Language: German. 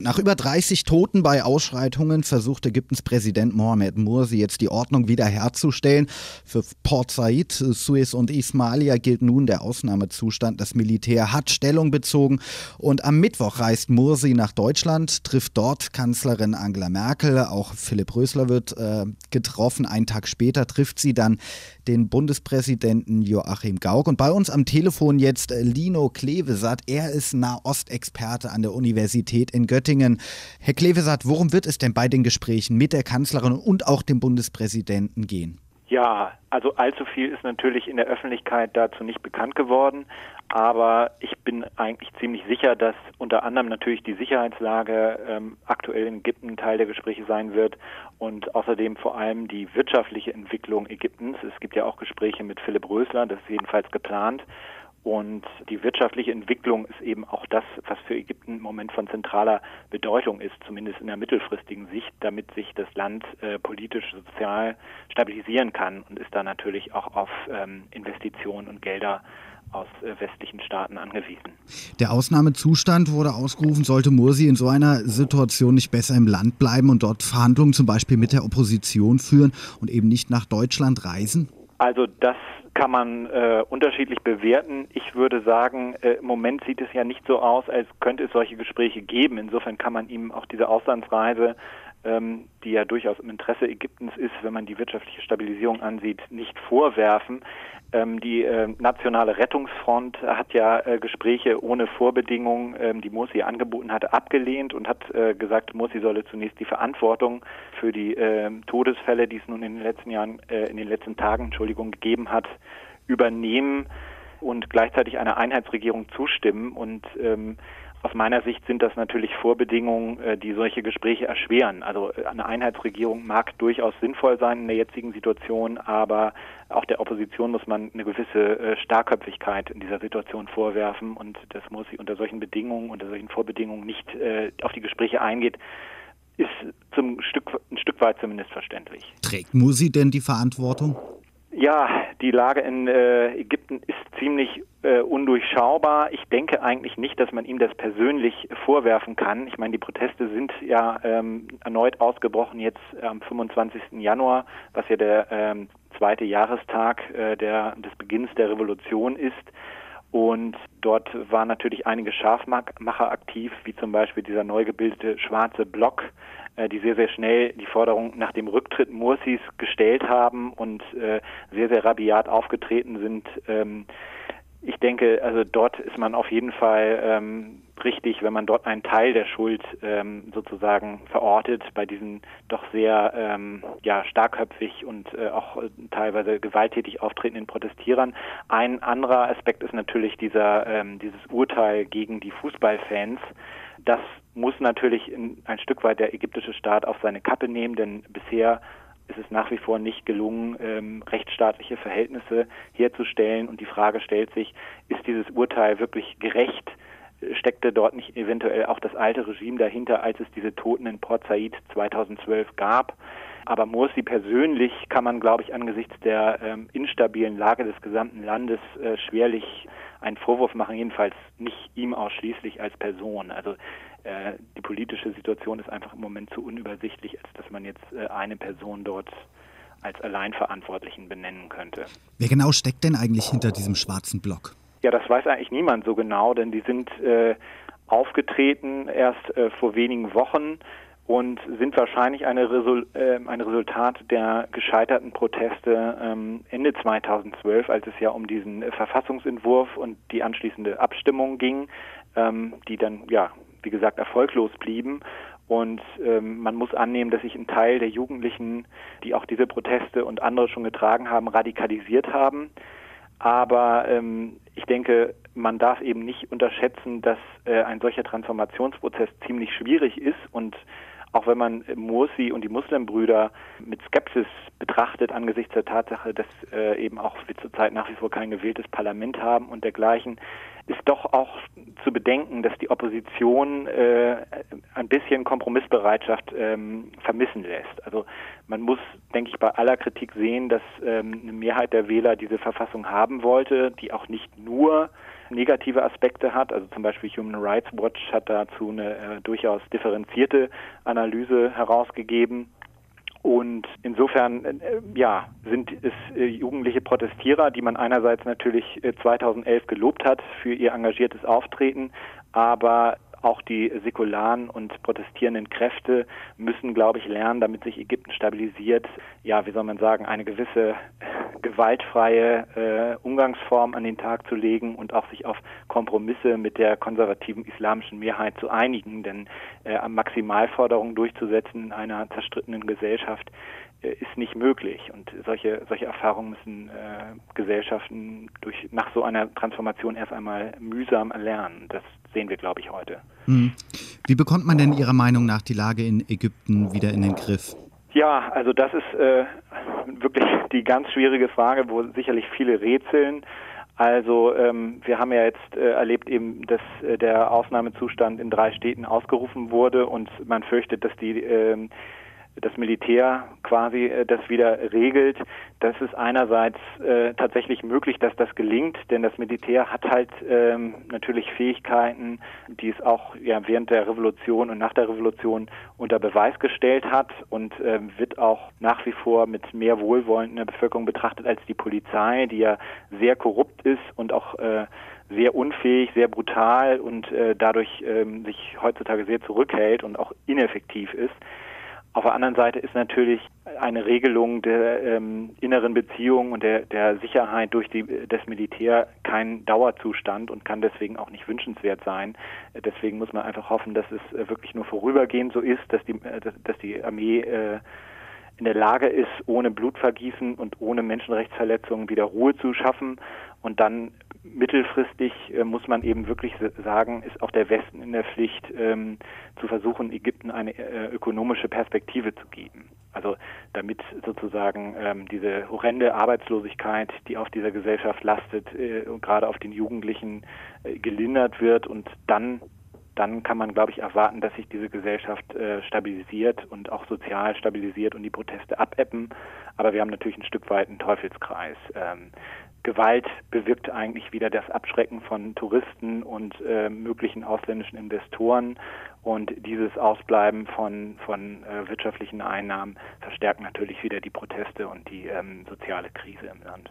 Nach über 30 Toten bei Ausschreitungen versucht Ägyptens Präsident Mohamed Mursi jetzt die Ordnung wiederherzustellen. Für Port Said, Suez und Ismailia gilt nun der Ausnahmezustand. Das Militär hat Stellung bezogen und am Mittwoch reist Mursi nach Deutschland, trifft dort Kanzlerin Angela Merkel. Auch Philipp Rösler wird äh, getroffen. Einen Tag später trifft sie dann den Bundespräsidenten Joachim Gauck. Und bei uns am Telefon jetzt Lino Klevesat. Er ist Nahostexperte an der Universität in Göttingen. Göttingen. Herr Klevesat, worum wird es denn bei den Gesprächen mit der Kanzlerin und auch dem Bundespräsidenten gehen? Ja, also allzu viel ist natürlich in der Öffentlichkeit dazu nicht bekannt geworden, aber ich bin eigentlich ziemlich sicher, dass unter anderem natürlich die Sicherheitslage ähm, aktuell in Ägypten Teil der Gespräche sein wird und außerdem vor allem die wirtschaftliche Entwicklung Ägyptens. Es gibt ja auch Gespräche mit Philipp Rösler, das ist jedenfalls geplant. Und die wirtschaftliche Entwicklung ist eben auch das, was für Ägypten im Moment von zentraler Bedeutung ist, zumindest in der mittelfristigen Sicht, damit sich das Land äh, politisch, sozial stabilisieren kann und ist da natürlich auch auf ähm, Investitionen und Gelder aus äh, westlichen Staaten angewiesen. Der Ausnahmezustand wurde ausgerufen. Sollte Mursi in so einer Situation nicht besser im Land bleiben und dort Verhandlungen zum Beispiel mit der Opposition führen und eben nicht nach Deutschland reisen? Also das kann man äh, unterschiedlich bewerten. Ich würde sagen, äh, im Moment sieht es ja nicht so aus, als könnte es solche Gespräche geben. Insofern kann man ihm auch diese Auslandsreise, ähm, die ja durchaus im Interesse Ägyptens ist, wenn man die wirtschaftliche Stabilisierung ansieht, nicht vorwerfen. Ähm, die äh, nationale Rettungsfront hat ja äh, Gespräche ohne Vorbedingungen, ähm, die Morsi angeboten hatte, abgelehnt und hat äh, gesagt, Morsi solle zunächst die Verantwortung für die äh, Todesfälle, die es nun in den letzten Jahren, äh, in den letzten Tagen, Entschuldigung, gegeben hat, übernehmen und gleichzeitig einer Einheitsregierung zustimmen. Und ähm, aus meiner Sicht sind das natürlich Vorbedingungen, äh, die solche Gespräche erschweren. Also äh, eine Einheitsregierung mag durchaus sinnvoll sein in der jetzigen Situation, aber auch der Opposition muss man eine gewisse äh, Starrköpfigkeit in dieser Situation vorwerfen und das muss sie unter solchen Bedingungen, unter solchen Vorbedingungen nicht auf die Gespräche eingeht, ist zum Stück, ein Stück weit zumindest verständlich. Trägt Musi denn die Verantwortung? Ja, die Lage in äh, Ägypten ist ziemlich äh, undurchschaubar. Ich denke eigentlich nicht, dass man ihm das persönlich vorwerfen kann. Ich meine, die Proteste sind ja ähm, erneut ausgebrochen jetzt am 25. Januar, was ja der ähm, zweite Jahrestag äh, der, des Beginns der Revolution ist. Und dort waren natürlich einige Scharfmacher aktiv, wie zum Beispiel dieser neu gebildete schwarze Block, die sehr, sehr schnell die Forderung nach dem Rücktritt Mursis gestellt haben und äh, sehr, sehr rabiat aufgetreten sind. Ähm, ich denke, also dort ist man auf jeden Fall ähm, richtig, wenn man dort einen Teil der Schuld ähm, sozusagen verortet bei diesen doch sehr ähm, ja starkköpfig und äh, auch äh, teilweise gewalttätig auftretenden Protestierern. Ein anderer Aspekt ist natürlich dieser ähm, dieses Urteil gegen die Fußballfans. Das muss natürlich ein Stück weit der ägyptische Staat auf seine Kappe nehmen, denn bisher ist es nach wie vor nicht gelungen, ähm, rechtsstaatliche Verhältnisse herzustellen. Und die Frage stellt sich, ist dieses Urteil wirklich gerecht? Steckte dort nicht eventuell auch das alte Regime dahinter, als es diese Toten in Port Said 2012 gab? Aber Morsi persönlich kann man, glaube ich, angesichts der ähm, instabilen Lage des gesamten Landes äh, schwerlich einen Vorwurf machen, jedenfalls nicht ihm ausschließlich als Person. Also äh, die politische Situation ist einfach im Moment zu unübersichtlich, als dass man jetzt äh, eine Person dort als Alleinverantwortlichen benennen könnte. Wer genau steckt denn eigentlich hinter diesem schwarzen Block? Ja, das weiß eigentlich niemand so genau, denn die sind äh, aufgetreten erst äh, vor wenigen Wochen und sind wahrscheinlich eine Resul äh, ein Resultat der gescheiterten Proteste ähm, Ende 2012, als es ja um diesen Verfassungsentwurf und die anschließende Abstimmung ging, ähm, die dann ja wie gesagt, erfolglos blieben. Und ähm, man muss annehmen, dass sich ein Teil der Jugendlichen, die auch diese Proteste und andere schon getragen haben, radikalisiert haben. Aber ähm, ich denke, man darf eben nicht unterschätzen, dass äh, ein solcher Transformationsprozess ziemlich schwierig ist und auch wenn man Mursi und die Muslimbrüder mit Skepsis betrachtet angesichts der Tatsache, dass äh, eben auch wir zurzeit nach wie vor kein gewähltes Parlament haben und dergleichen, ist doch auch zu bedenken, dass die Opposition äh, ein bisschen Kompromissbereitschaft ähm, vermissen lässt. Also man muss, denke ich, bei aller Kritik sehen, dass ähm, eine Mehrheit der Wähler diese Verfassung haben wollte, die auch nicht nur negative Aspekte hat. Also zum Beispiel Human Rights Watch hat dazu eine äh, durchaus differenzierte Analyse herausgegeben. Und insofern, äh, ja, sind es äh, jugendliche Protestierer, die man einerseits natürlich 2011 äh, gelobt hat für ihr engagiertes Auftreten, aber auch die säkularen und protestierenden Kräfte müssen, glaube ich, lernen, damit sich Ägypten stabilisiert, ja, wie soll man sagen, eine gewisse gewaltfreie äh, Umgangsform an den Tag zu legen und auch sich auf Kompromisse mit der konservativen islamischen Mehrheit zu einigen. Denn äh, Maximalforderungen durchzusetzen in einer zerstrittenen Gesellschaft äh, ist nicht möglich. Und solche, solche Erfahrungen müssen äh, Gesellschaften durch, nach so einer Transformation erst einmal mühsam erlernen. Das sehen wir, glaube ich, heute. Hm. Wie bekommt man denn Ihrer Meinung nach die Lage in Ägypten wieder in den Griff? Ja, also das ist äh, wirklich die ganz schwierige Frage, wo sicherlich viele rätseln. Also ähm, wir haben ja jetzt äh, erlebt eben, dass äh, der Ausnahmezustand in drei Städten ausgerufen wurde und man fürchtet, dass die äh, das Militär quasi äh, das wieder regelt. Das ist einerseits äh, tatsächlich möglich, dass das gelingt, denn das Militär hat halt ähm, natürlich Fähigkeiten, die es auch ja, während der Revolution und nach der Revolution unter Beweis gestellt hat und äh, wird auch nach wie vor mit mehr Wohlwollen in der Bevölkerung betrachtet als die Polizei, die ja sehr korrupt ist und auch äh, sehr unfähig, sehr brutal und äh, dadurch ähm, sich heutzutage sehr zurückhält und auch ineffektiv ist. Auf der anderen Seite ist natürlich eine Regelung der ähm, inneren Beziehung und der, der Sicherheit durch die, das Militär kein Dauerzustand und kann deswegen auch nicht wünschenswert sein. Deswegen muss man einfach hoffen, dass es äh, wirklich nur vorübergehend so ist, dass die, äh, dass die Armee äh, in der Lage ist, ohne Blutvergießen und ohne Menschenrechtsverletzungen wieder Ruhe zu schaffen. Und dann mittelfristig äh, muss man eben wirklich sagen, ist auch der Westen in der Pflicht, ähm, zu versuchen, Ägypten eine äh, ökonomische Perspektive zu geben. Also damit sozusagen ähm, diese horrende Arbeitslosigkeit, die auf dieser Gesellschaft lastet, äh, gerade auf den Jugendlichen äh, gelindert wird und dann dann kann man, glaube ich, erwarten, dass sich diese Gesellschaft äh, stabilisiert und auch sozial stabilisiert und die Proteste abebben. Aber wir haben natürlich ein Stück weit einen Teufelskreis. Ähm, Gewalt bewirkt eigentlich wieder das Abschrecken von Touristen und äh, möglichen ausländischen Investoren. Und dieses Ausbleiben von, von äh, wirtschaftlichen Einnahmen verstärkt natürlich wieder die Proteste und die ähm, soziale Krise im Land.